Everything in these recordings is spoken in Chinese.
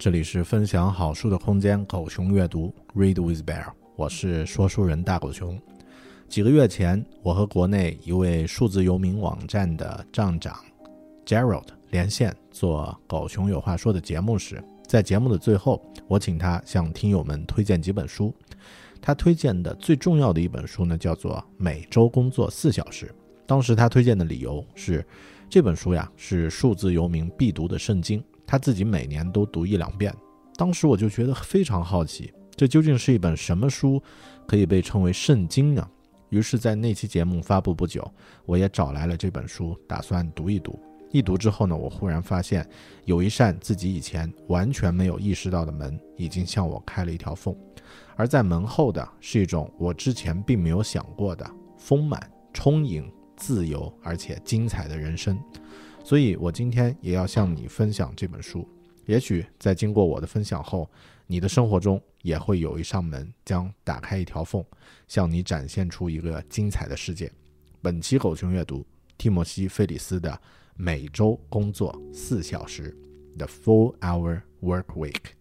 这里是分享好书的空间，狗熊阅读，Read with Bear，我是说书人大狗熊。几个月前，我和国内一位数字游民网站的站长 Gerald 连线做《狗熊有话说》的节目时，在节目的最后，我请他向听友们推荐几本书。他推荐的最重要的一本书呢，叫做《每周工作四小时》。当时他推荐的理由是，这本书呀是数字游民必读的圣经。他自己每年都读一两遍，当时我就觉得非常好奇，这究竟是一本什么书，可以被称为圣经呢？于是，在那期节目发布不久，我也找来了这本书，打算读一读。一读之后呢，我忽然发现，有一扇自己以前完全没有意识到的门，已经向我开了一条缝，而在门后的是一种我之前并没有想过的丰满、充盈、自由而且精彩的人生。所以，我今天也要向你分享这本书。也许在经过我的分享后，你的生活中也会有一扇门将打开一条缝，向你展现出一个精彩的世界。本期狗熊阅读，蒂莫西·费里斯的《每周工作四小时》（The Four-Hour Work Week）。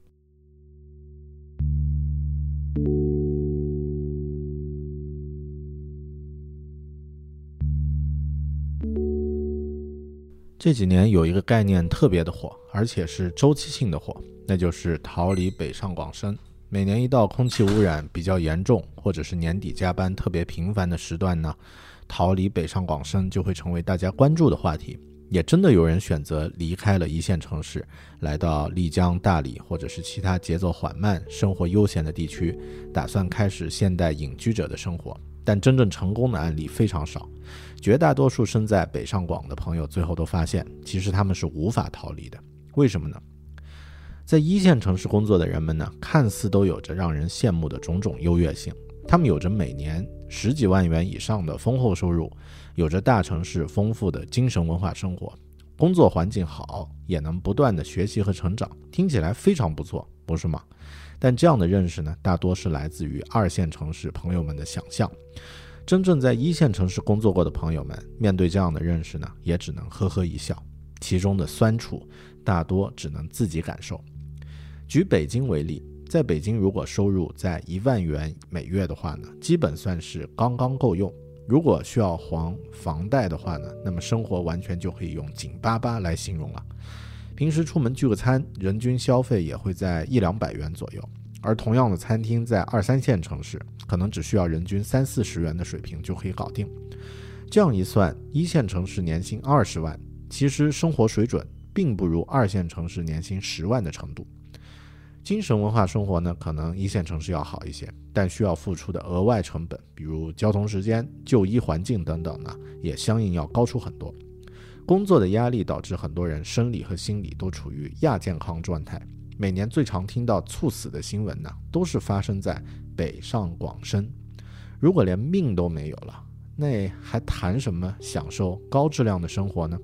这几年有一个概念特别的火，而且是周期性的火，那就是逃离北上广深。每年一到空气污染比较严重，或者是年底加班特别频繁的时段呢，逃离北上广深就会成为大家关注的话题。也真的有人选择离开了一线城市，来到丽江、大理或者是其他节奏缓慢、生活悠闲的地区，打算开始现代隐居者的生活。但真正成功的案例非常少，绝大多数身在北上广的朋友最后都发现，其实他们是无法逃离的。为什么呢？在一线城市工作的人们呢，看似都有着让人羡慕的种种优越性，他们有着每年十几万元以上的丰厚收入，有着大城市丰富的精神文化生活，工作环境好，也能不断的学习和成长，听起来非常不错，不是吗？但这样的认识呢，大多是来自于二线城市朋友们的想象。真正在一线城市工作过的朋友们，面对这样的认识呢，也只能呵呵一笑。其中的酸楚，大多只能自己感受。举北京为例，在北京，如果收入在一万元每月的话呢，基本算是刚刚够用。如果需要还房贷的话呢，那么生活完全就可以用紧巴巴来形容了。平时出门聚个餐，人均消费也会在一两百元左右，而同样的餐厅在二三线城市，可能只需要人均三四十元的水平就可以搞定。这样一算，一线城市年薪二十万，其实生活水准并不如二线城市年薪十万的程度。精神文化生活呢，可能一线城市要好一些，但需要付出的额外成本，比如交通时间、就医环境等等呢，也相应要高出很多。工作的压力导致很多人生理和心理都处于亚健康状态。每年最常听到猝死的新闻呢，都是发生在北上广深。如果连命都没有了，那还谈什么享受高质量的生活呢？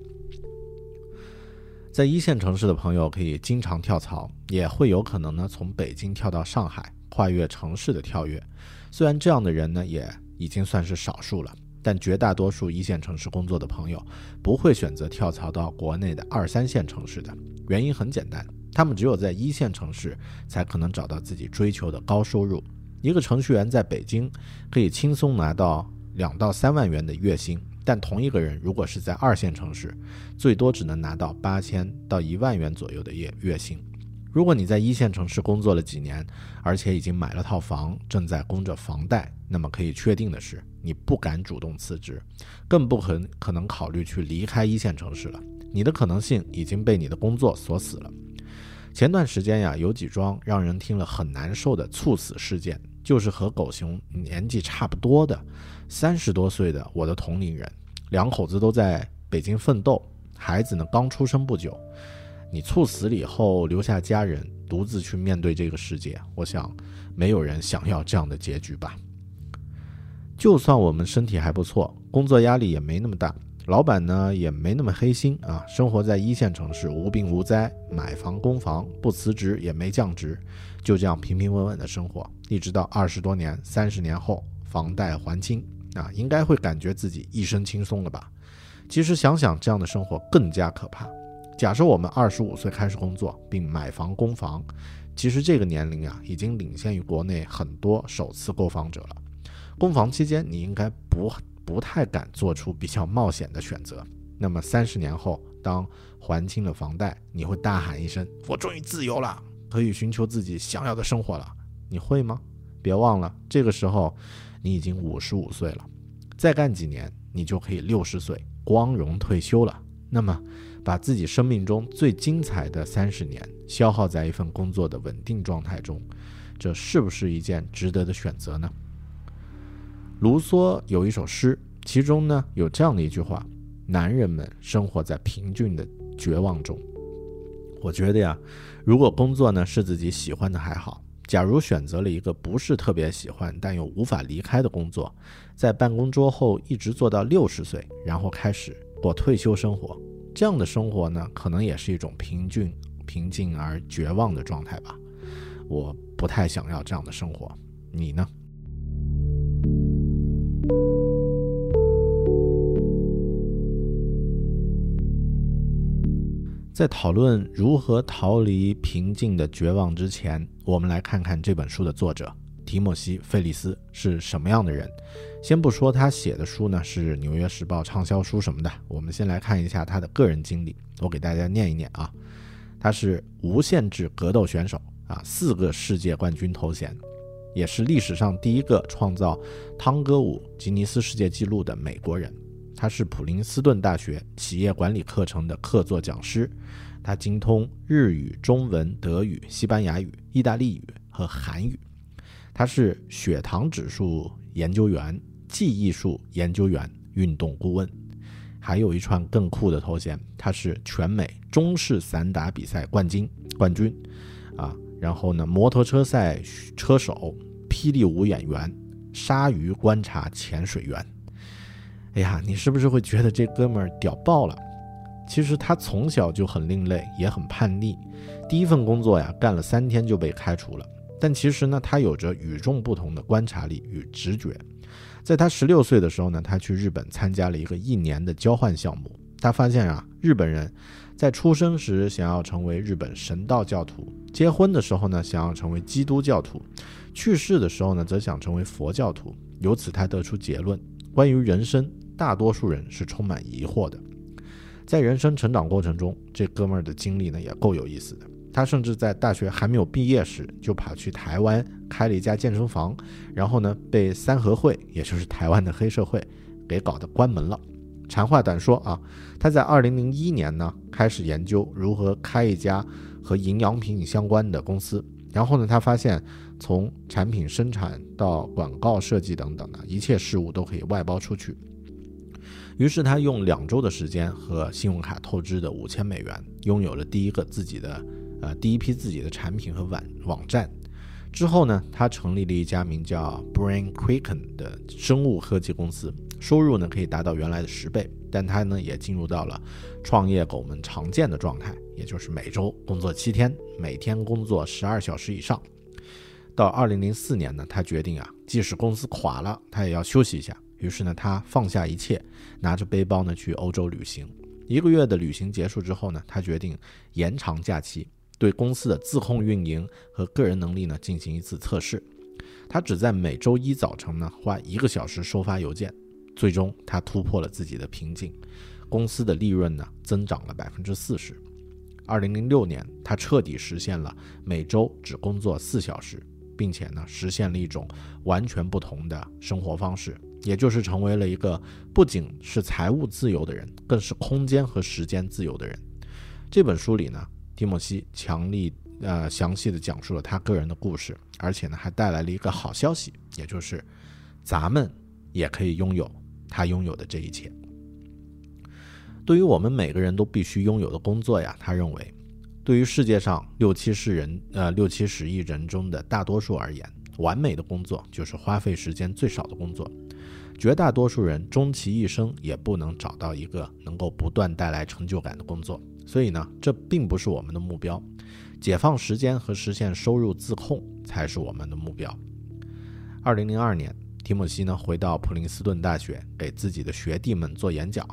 在一线城市的朋友可以经常跳槽，也会有可能呢从北京跳到上海，跨越城市的跳跃。虽然这样的人呢也已经算是少数了，但绝大多数一线城市工作的朋友不会选择跳槽到国内的二三线城市的。原因很简单，他们只有在一线城市才可能找到自己追求的高收入。一个程序员在北京可以轻松拿到两到三万元的月薪。但同一个人如果是在二线城市，最多只能拿到八千到一万元左右的月月薪。如果你在一线城市工作了几年，而且已经买了套房，正在供着房贷，那么可以确定的是，你不敢主动辞职，更不可可能考虑去离开一线城市了。你的可能性已经被你的工作锁死了。前段时间呀，有几桩让人听了很难受的猝死事件，就是和狗熊年纪差不多的。三十多岁的我的同龄人，两口子都在北京奋斗，孩子呢刚出生不久。你猝死了以后，留下家人独自去面对这个世界，我想没有人想要这样的结局吧。就算我们身体还不错，工作压力也没那么大，老板呢也没那么黑心啊，生活在一线城市，无病无灾，买房供房，不辞职也没降职，就这样平平稳稳的生活，一直到二十多年、三十年后，房贷还清。啊，应该会感觉自己一身轻松了吧？其实想想这样的生活更加可怕。假设我们二十五岁开始工作并买房供房，其实这个年龄啊已经领先于国内很多首次购房者了。供房期间，你应该不不太敢做出比较冒险的选择。那么三十年后，当还清了房贷，你会大喊一声：“我终于自由了，可以寻求自己想要的生活了。”你会吗？别忘了，这个时候。你已经五十五岁了，再干几年，你就可以六十岁光荣退休了。那么，把自己生命中最精彩的三十年消耗在一份工作的稳定状态中，这是不是一件值得的选择呢？卢梭有一首诗，其中呢有这样的一句话：“男人们生活在贫俊的绝望中。”我觉得呀，如果工作呢是自己喜欢的还好。假如选择了一个不是特别喜欢但又无法离开的工作，在办公桌后一直做到六十岁，然后开始过退休生活，这样的生活呢，可能也是一种平静、平静而绝望的状态吧。我不太想要这样的生活，你呢？在讨论如何逃离平静的绝望之前，我们来看看这本书的作者提莫西·费利斯是什么样的人。先不说他写的书呢是《纽约时报》畅销书什么的，我们先来看一下他的个人经历。我给大家念一念啊，他是无限制格斗选手啊，四个世界冠军头衔，也是历史上第一个创造汤歌舞吉尼斯世界纪录的美国人。他是普林斯顿大学企业管理课程的客座讲师，他精通日语、中文、德语、西班牙语、意大利语和韩语。他是血糖指数研究员、记忆术研究员、运动顾问，还有一串更酷的头衔，他是全美中式散打比赛冠军冠军，啊，然后呢，摩托车赛车手、霹雳舞演员、鲨鱼观察潜水员。哎呀，你是不是会觉得这哥们儿屌爆了？其实他从小就很另类，也很叛逆。第一份工作呀，干了三天就被开除了。但其实呢，他有着与众不同的观察力与直觉。在他十六岁的时候呢，他去日本参加了一个一年的交换项目。他发现啊，日本人在出生时想要成为日本神道教徒，结婚的时候呢想要成为基督教徒，去世的时候呢则想成为佛教徒。由此他得出结论：关于人生。大多数人是充满疑惑的，在人生成长过程中，这哥们儿的经历呢也够有意思的。他甚至在大学还没有毕业时，就跑去台湾开了一家健身房，然后呢被三合会，也就是台湾的黑社会，给搞得关门了。长话短说啊，他在二零零一年呢开始研究如何开一家和营养品相关的公司，然后呢他发现从产品生产到广告设计等等的一切事物都可以外包出去。于是他用两周的时间和信用卡透支的五千美元，拥有了第一个自己的，呃，第一批自己的产品和网网站。之后呢，他成立了一家名叫 Brain Quicken 的生物科技公司，收入呢可以达到原来的十倍。但他呢也进入到了创业狗们常见的状态，也就是每周工作七天，每天工作十二小时以上。到二零零四年呢，他决定啊，即使公司垮了，他也要休息一下。于是呢，他放下一切，拿着背包呢去欧洲旅行。一个月的旅行结束之后呢，他决定延长假期，对公司的自控运营和个人能力呢进行一次测试。他只在每周一早晨呢花一个小时收发邮件。最终，他突破了自己的瓶颈，公司的利润呢增长了百分之四十。二零零六年，他彻底实现了每周只工作四小时。并且呢，实现了一种完全不同的生活方式，也就是成为了一个不仅是财务自由的人，更是空间和时间自由的人。这本书里呢，蒂莫西强力呃详细的讲述了他个人的故事，而且呢，还带来了一个好消息，也就是咱们也可以拥有他拥有的这一切。对于我们每个人都必须拥有的工作呀，他认为。对于世界上六七十人，呃六七十亿人中的大多数而言，完美的工作就是花费时间最少的工作。绝大多数人终其一生也不能找到一个能够不断带来成就感的工作。所以呢，这并不是我们的目标。解放时间和实现收入自控才是我们的目标。二零零二年，提姆西呢回到普林斯顿大学，给自己的学弟们做演讲。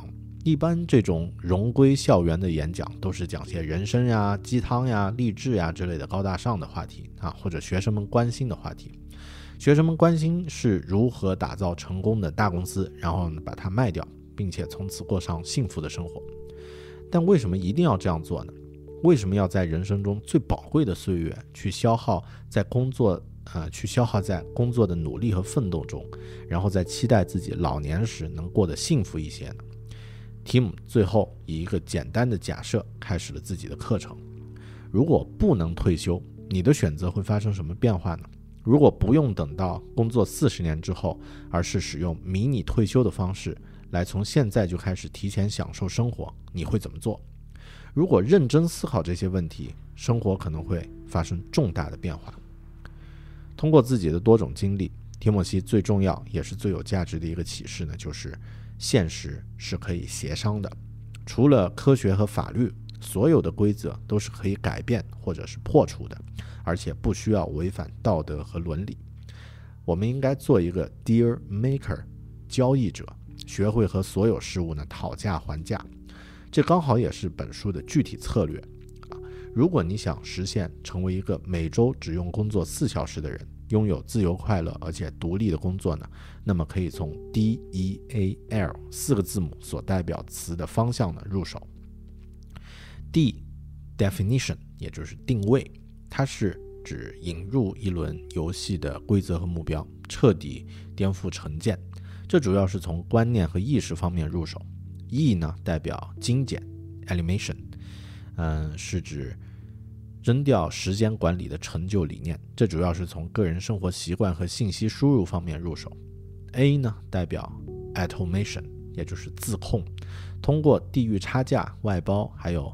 一般这种荣归校园的演讲，都是讲些人生呀、鸡汤呀、励志呀之类的高大上的话题啊，或者学生们关心的话题。学生们关心是如何打造成功的大公司，然后呢把它卖掉，并且从此过上幸福的生活。但为什么一定要这样做呢？为什么要在人生中最宝贵的岁月去消耗在工作，呃，去消耗在工作的努力和奋斗中，然后再期待自己老年时能过得幸福一些呢提姆最后以一个简单的假设开始了自己的课程：如果不能退休，你的选择会发生什么变化呢？如果不用等到工作四十年之后，而是使用迷你退休的方式来从现在就开始提前享受生活，你会怎么做？如果认真思考这些问题，生活可能会发生重大的变化。通过自己的多种经历，提莫西最重要也是最有价值的一个启示呢，就是。现实是可以协商的，除了科学和法律，所有的规则都是可以改变或者是破除的，而且不需要违反道德和伦理。我们应该做一个 deal maker，交易者，学会和所有事物呢讨价还价。这刚好也是本书的具体策略啊。如果你想实现成为一个每周只用工作四小时的人。拥有自由、快乐而且独立的工作呢？那么可以从 D E A L 四个字母所代表词的方向呢入手。D definition 也就是定位，它是指引入一轮游戏的规则和目标，彻底颠覆成见。这主要是从观念和意识方面入手。E 呢代表精简 elimination，嗯，是指。扔掉时间管理的成就理念，这主要是从个人生活习惯和信息输入方面入手。A 呢代表 automation，也就是自控，通过地域差价、外包还有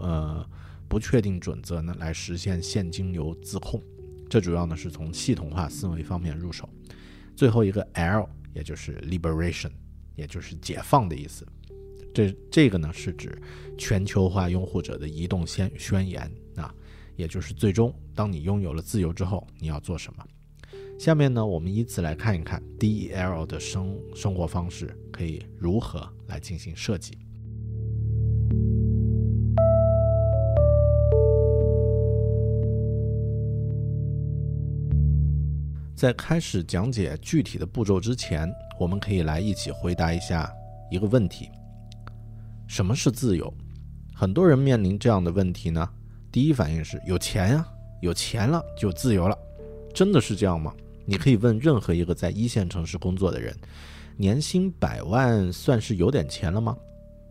呃不确定准则呢来实现现金流自控，这主要呢是从系统化思维方面入手。最后一个 L，也就是 liberation，也就是解放的意思。这这个呢是指全球化拥护者的移动宣宣言。也就是最终，当你拥有了自由之后，你要做什么？下面呢，我们依次来看一看 DEL 的生生活方式可以如何来进行设计。在开始讲解具体的步骤之前，我们可以来一起回答一下一个问题：什么是自由？很多人面临这样的问题呢？第一反应是有钱呀，有钱了就自由了，真的是这样吗？你可以问任何一个在一线城市工作的人，年薪百万算是有点钱了吗？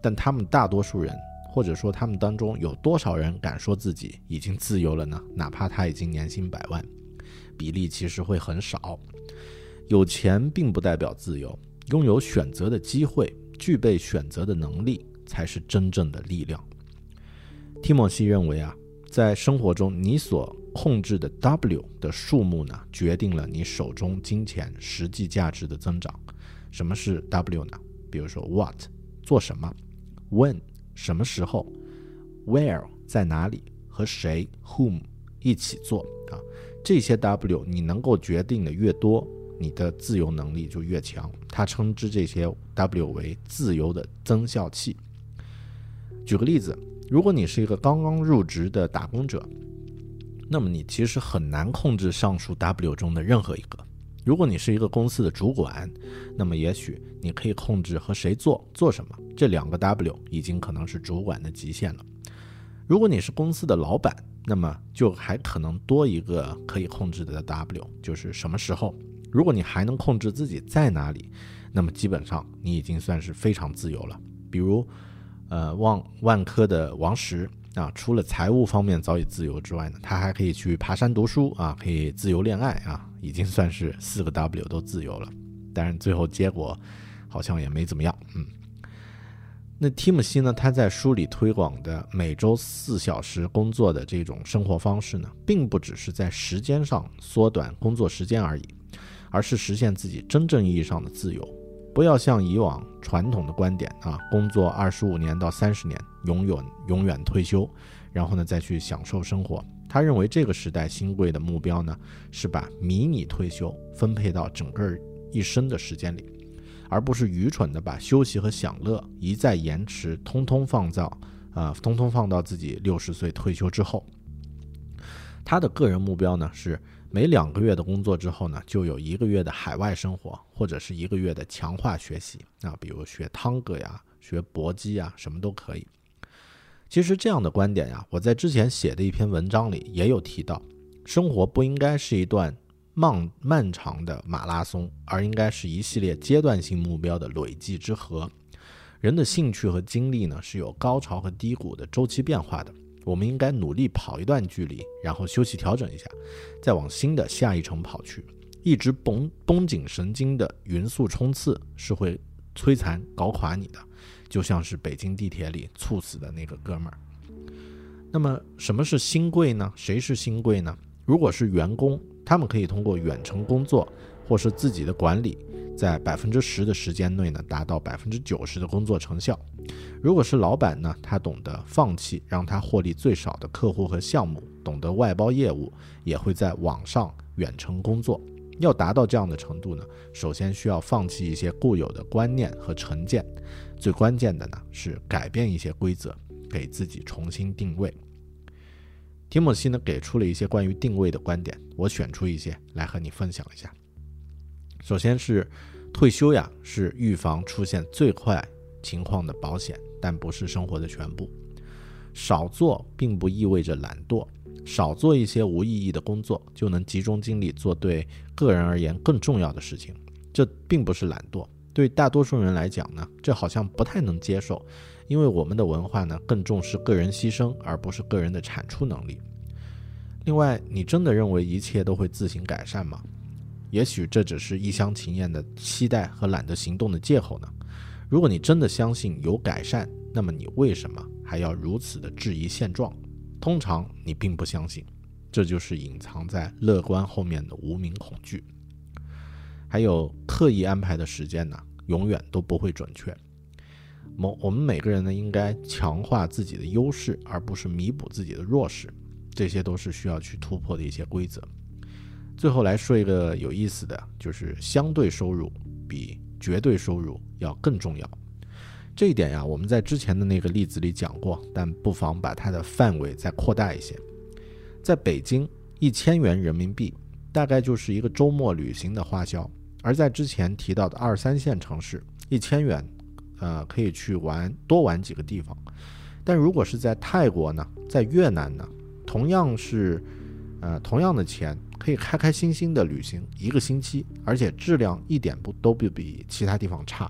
但他们大多数人，或者说他们当中有多少人敢说自己已经自由了呢？哪怕他已经年薪百万，比例其实会很少。有钱并不代表自由，拥有选择的机会，具备选择的能力，才是真正的力量。提莫西认为啊。在生活中，你所控制的 W 的数目呢，决定了你手中金钱实际价值的增长。什么是 W 呢？比如说 What 做什么，When 什么时候，Where 在哪里和谁 whom 一起做啊，这些 W 你能够决定的越多，你的自由能力就越强。他称之这些 W 为自由的增效器。举个例子，如果你是一个刚刚入职的打工者，那么你其实很难控制上述 W 中的任何一个。如果你是一个公司的主管，那么也许你可以控制和谁做做什么，这两个 W 已经可能是主管的极限了。如果你是公司的老板，那么就还可能多一个可以控制的 W，就是什么时候。如果你还能控制自己在哪里，那么基本上你已经算是非常自由了。比如，呃，万万科的王石。啊，除了财务方面早已自由之外呢，他还可以去爬山读书啊，可以自由恋爱啊，已经算是四个 W 都自由了。但是最后结果好像也没怎么样。嗯，那提姆西呢，他在书里推广的每周四小时工作的这种生活方式呢，并不只是在时间上缩短工作时间而已，而是实现自己真正意义上的自由。不要像以往传统的观点啊，工作二十五年到三十年，永远永远退休，然后呢再去享受生活。他认为这个时代新贵的目标呢，是把迷你退休分配到整个一生的时间里，而不是愚蠢的把休息和享乐一再延迟，通通放到啊，通通放到自己六十岁退休之后。他的个人目标呢是。每两个月的工作之后呢，就有一个月的海外生活，或者是一个月的强化学习啊，比如学汤哥呀、学搏击啊，什么都可以。其实这样的观点呀，我在之前写的一篇文章里也有提到，生活不应该是一段漫漫长的马拉松，而应该是一系列阶段性目标的累计之和。人的兴趣和精力呢，是有高潮和低谷的周期变化的。我们应该努力跑一段距离，然后休息调整一下，再往新的下一程跑去。一直绷绷紧神经的匀速冲刺是会摧残搞垮你的，就像是北京地铁里猝死的那个哥们儿。那么什么是新贵呢？谁是新贵呢？如果是员工，他们可以通过远程工作或是自己的管理。在百分之十的时间内呢，达到百分之九十的工作成效。如果是老板呢，他懂得放弃让他获利最少的客户和项目，懂得外包业务，也会在网上远程工作。要达到这样的程度呢，首先需要放弃一些固有的观念和成见。最关键的呢，是改变一些规则，给自己重新定位。提莫西呢，给出了一些关于定位的观点，我选出一些来和你分享一下。首先是退休呀，是预防出现最坏情况的保险，但不是生活的全部。少做并不意味着懒惰，少做一些无意义的工作，就能集中精力做对个人而言更重要的事情。这并不是懒惰，对大多数人来讲呢，这好像不太能接受，因为我们的文化呢更重视个人牺牲，而不是个人的产出能力。另外，你真的认为一切都会自行改善吗？也许这只是一厢情愿的期待和懒得行动的借口呢。如果你真的相信有改善，那么你为什么还要如此的质疑现状？通常你并不相信，这就是隐藏在乐观后面的无名恐惧。还有刻意安排的时间呢，永远都不会准确。某我们每个人呢，应该强化自己的优势，而不是弥补自己的弱势。这些都是需要去突破的一些规则。最后来说一个有意思的，就是相对收入比绝对收入要更重要。这一点呀，我们在之前的那个例子里讲过，但不妨把它的范围再扩大一些。在北京，一千元人民币大概就是一个周末旅行的花销；而在之前提到的二三线城市，一千元，呃，可以去玩多玩几个地方。但如果是在泰国呢，在越南呢，同样是，呃，同样的钱。可以开开心心的旅行一个星期，而且质量一点不都不比其他地方差。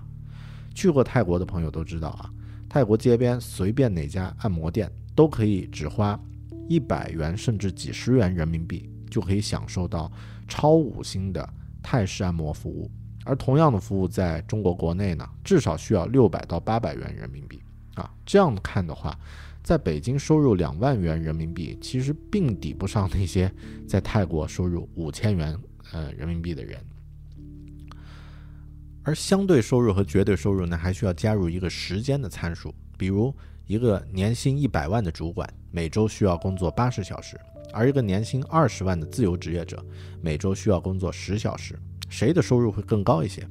去过泰国的朋友都知道啊，泰国街边随便哪家按摩店都可以只花一百元甚至几十元人民币就可以享受到超五星的泰式按摩服务，而同样的服务在中国国内呢，至少需要六百到八百元人民币啊。这样看的话。在北京收入两万元人民币，其实并抵不上那些在泰国收入五千元呃人民币的人。而相对收入和绝对收入呢，还需要加入一个时间的参数。比如，一个年薪一百万的主管，每周需要工作八十小时，而一个年薪二十万的自由职业者每周需要工作十小时，谁的收入会更高一些？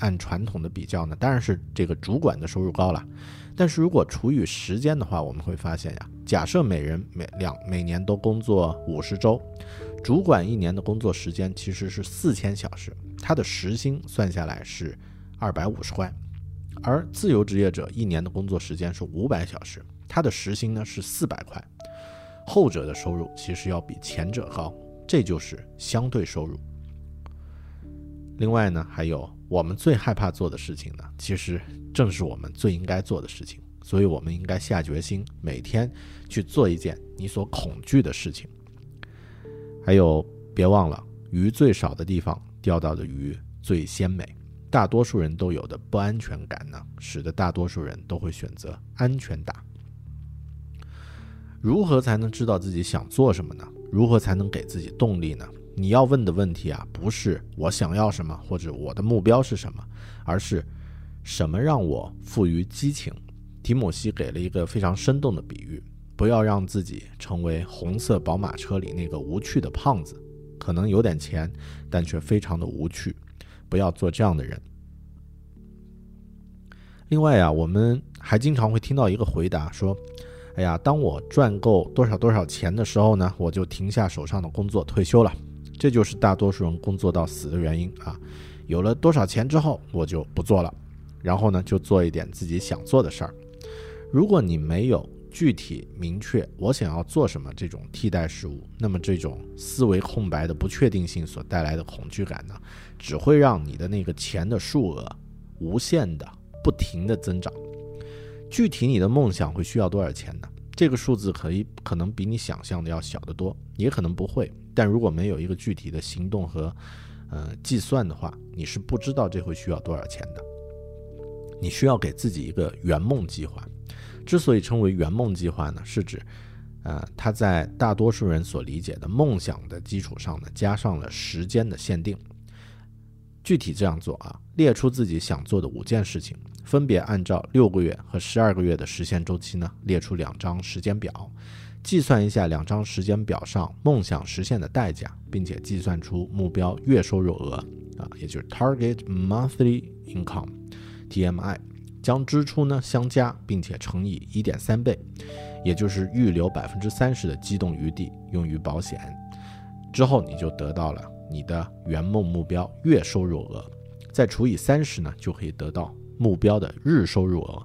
按传统的比较呢，当然是这个主管的收入高了。但是如果除以时间的话，我们会发现呀，假设每人每两每年都工作五十周，主管一年的工作时间其实是四千小时，他的时薪算下来是二百五十块，而自由职业者一年的工作时间是五百小时，他的时薪呢是四百块，后者的收入其实要比前者高，这就是相对收入。另外呢，还有我们最害怕做的事情呢，其实正是我们最应该做的事情。所以，我们应该下决心，每天去做一件你所恐惧的事情。还有，别忘了，鱼最少的地方钓到的鱼最鲜美。大多数人都有的不安全感呢，使得大多数人都会选择安全打。如何才能知道自己想做什么呢？如何才能给自己动力呢？你要问的问题啊，不是我想要什么或者我的目标是什么，而是什么让我富于激情。提姆西给了一个非常生动的比喻：不要让自己成为红色宝马车里那个无趣的胖子，可能有点钱，但却非常的无趣。不要做这样的人。另外啊，我们还经常会听到一个回答说。哎呀，当我赚够多少多少钱的时候呢，我就停下手上的工作退休了。这就是大多数人工作到死的原因啊！有了多少钱之后，我就不做了，然后呢，就做一点自己想做的事儿。如果你没有具体明确我想要做什么这种替代事物，那么这种思维空白的不确定性所带来的恐惧感呢，只会让你的那个钱的数额无限的不停的增长。具体你的梦想会需要多少钱呢？这个数字可以可能比你想象的要小得多，也可能不会。但如果没有一个具体的行动和呃计算的话，你是不知道这会需要多少钱的。你需要给自己一个圆梦计划。之所以称为圆梦计划呢，是指呃它在大多数人所理解的梦想的基础上呢，加上了时间的限定。具体这样做啊，列出自己想做的五件事情。分别按照六个月和十二个月的实现周期呢，列出两张时间表，计算一下两张时间表上梦想实现的代价，并且计算出目标月收入额啊，也就是 Target Monthly Income（TMI），将支出呢相加，并且乘以一点三倍，也就是预留百分之三十的机动余地用于保险。之后你就得到了你的圆梦目标月收入额，再除以三十呢，就可以得到。目标的日收入额，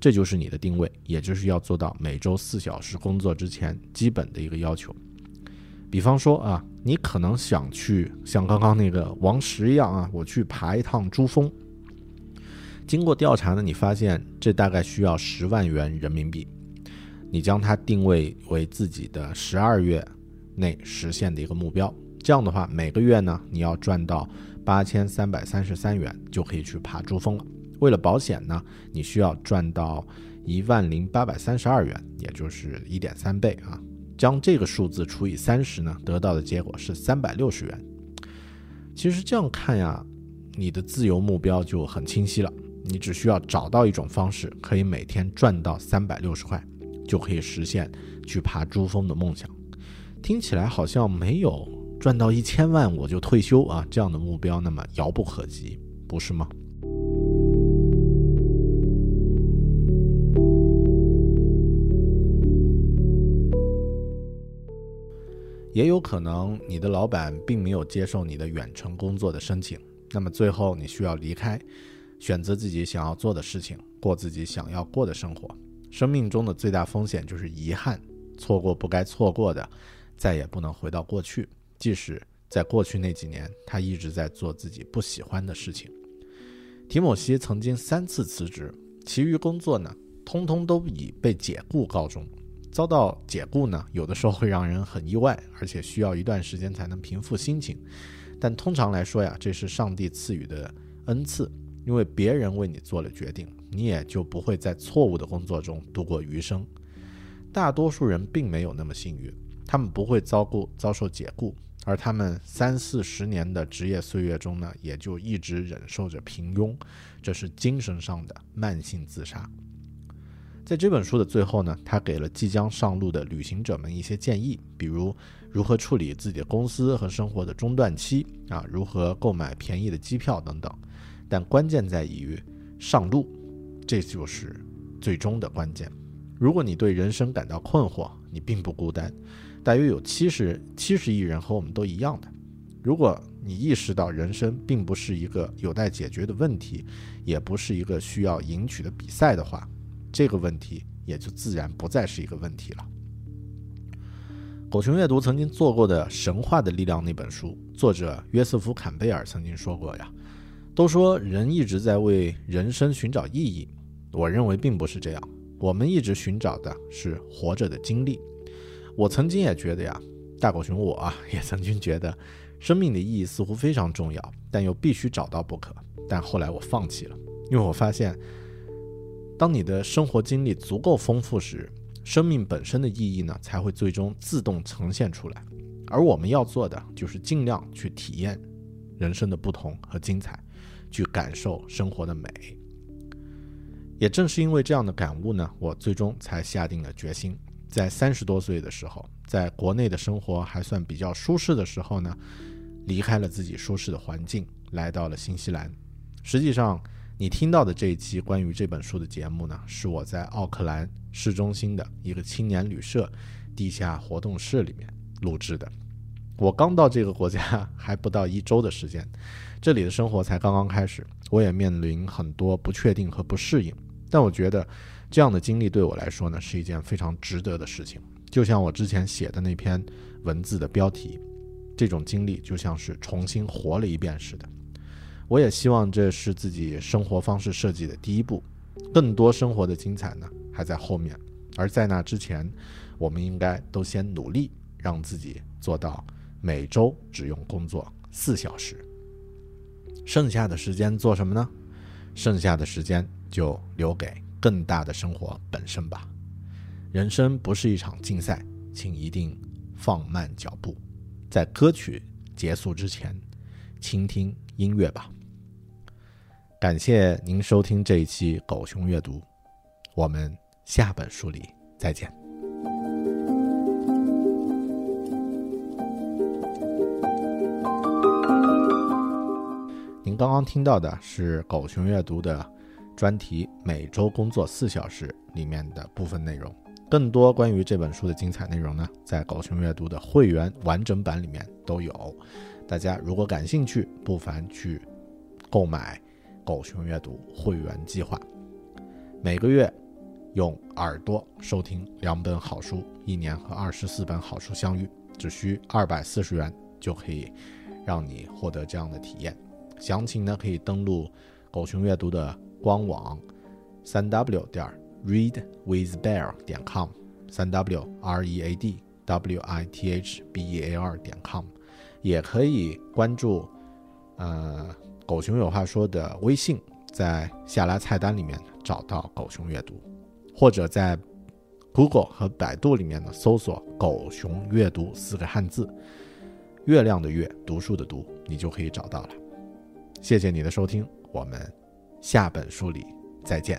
这就是你的定位，也就是要做到每周四小时工作之前基本的一个要求。比方说啊，你可能想去像刚刚那个王石一样啊，我去爬一趟珠峰。经过调查呢，你发现这大概需要十万元人民币。你将它定位为自己的十二月内实现的一个目标。这样的话，每个月呢，你要赚到八千三百三十三元，就可以去爬珠峰了。为了保险呢，你需要赚到一万零八百三十二元，也就是一点三倍啊。将这个数字除以三十呢，得到的结果是三百六十元。其实这样看呀，你的自由目标就很清晰了。你只需要找到一种方式，可以每天赚到三百六十块，就可以实现去爬珠峰的梦想。听起来好像没有赚到一千万我就退休啊这样的目标那么遥不可及，不是吗？也有可能你的老板并没有接受你的远程工作的申请，那么最后你需要离开，选择自己想要做的事情，过自己想要过的生活。生命中的最大风险就是遗憾，错过不该错过的，再也不能回到过去。即使在过去那几年，他一直在做自己不喜欢的事情。提莫西曾经三次辞职，其余工作呢，通通都以被解雇告终。遭到解雇呢，有的时候会让人很意外，而且需要一段时间才能平复心情。但通常来说呀，这是上帝赐予的恩赐，因为别人为你做了决定，你也就不会在错误的工作中度过余生。大多数人并没有那么幸运，他们不会遭雇遭受解雇，而他们三四十年的职业岁月中呢，也就一直忍受着平庸，这是精神上的慢性自杀。在这本书的最后呢，他给了即将上路的旅行者们一些建议，比如如何处理自己的公司和生活的中断期啊，如何购买便宜的机票等等。但关键在于上路，这就是最终的关键。如果你对人生感到困惑，你并不孤单，大约有七十七十亿人和我们都一样的。如果你意识到人生并不是一个有待解决的问题，也不是一个需要赢取的比赛的话，这个问题也就自然不再是一个问题了。狗熊阅读曾经做过的《神话的力量》那本书，作者约瑟夫·坎贝尔曾经说过呀：“都说人一直在为人生寻找意义，我认为并不是这样。我们一直寻找的是活着的经历。我曾经也觉得呀，大狗熊我啊也曾经觉得，生命的意义似乎非常重要，但又必须找到不可。但后来我放弃了，因为我发现。”当你的生活经历足够丰富时，生命本身的意义呢才会最终自动呈现出来。而我们要做的就是尽量去体验人生的不同和精彩，去感受生活的美。也正是因为这样的感悟呢，我最终才下定了决心，在三十多岁的时候，在国内的生活还算比较舒适的时候呢，离开了自己舒适的环境，来到了新西兰。实际上。你听到的这一期关于这本书的节目呢，是我在奥克兰市中心的一个青年旅社地下活动室里面录制的。我刚到这个国家还不到一周的时间，这里的生活才刚刚开始，我也面临很多不确定和不适应。但我觉得这样的经历对我来说呢，是一件非常值得的事情。就像我之前写的那篇文字的标题，这种经历就像是重新活了一遍似的。我也希望这是自己生活方式设计的第一步，更多生活的精彩呢还在后面。而在那之前，我们应该都先努力让自己做到每周只用工作四小时，剩下的时间做什么呢？剩下的时间就留给更大的生活本身吧。人生不是一场竞赛，请一定放慢脚步，在歌曲结束之前，倾听音乐吧。感谢您收听这一期《狗熊阅读》，我们下本书里再见。您刚刚听到的是《狗熊阅读》的专题“每周工作四小时”里面的部分内容。更多关于这本书的精彩内容呢，在《狗熊阅读》的会员完整版里面都有。大家如果感兴趣，不妨去购买。狗熊阅读会员计划，每个月用耳朵收听两本好书，一年和二十四本好书相遇，只需二百四十元就可以让你获得这样的体验。详情呢可以登录狗熊阅读的官网，三 w 点 readwithbear 点 com，三 w r e a d w i t h b e a r 点 com，也可以关注呃。狗熊有话说的微信，在下拉菜单里面找到狗熊阅读，或者在 Google 和百度里面呢搜索“狗熊阅读”四个汉字，月亮的月，读书的读，你就可以找到了。谢谢你的收听，我们下本书里再见。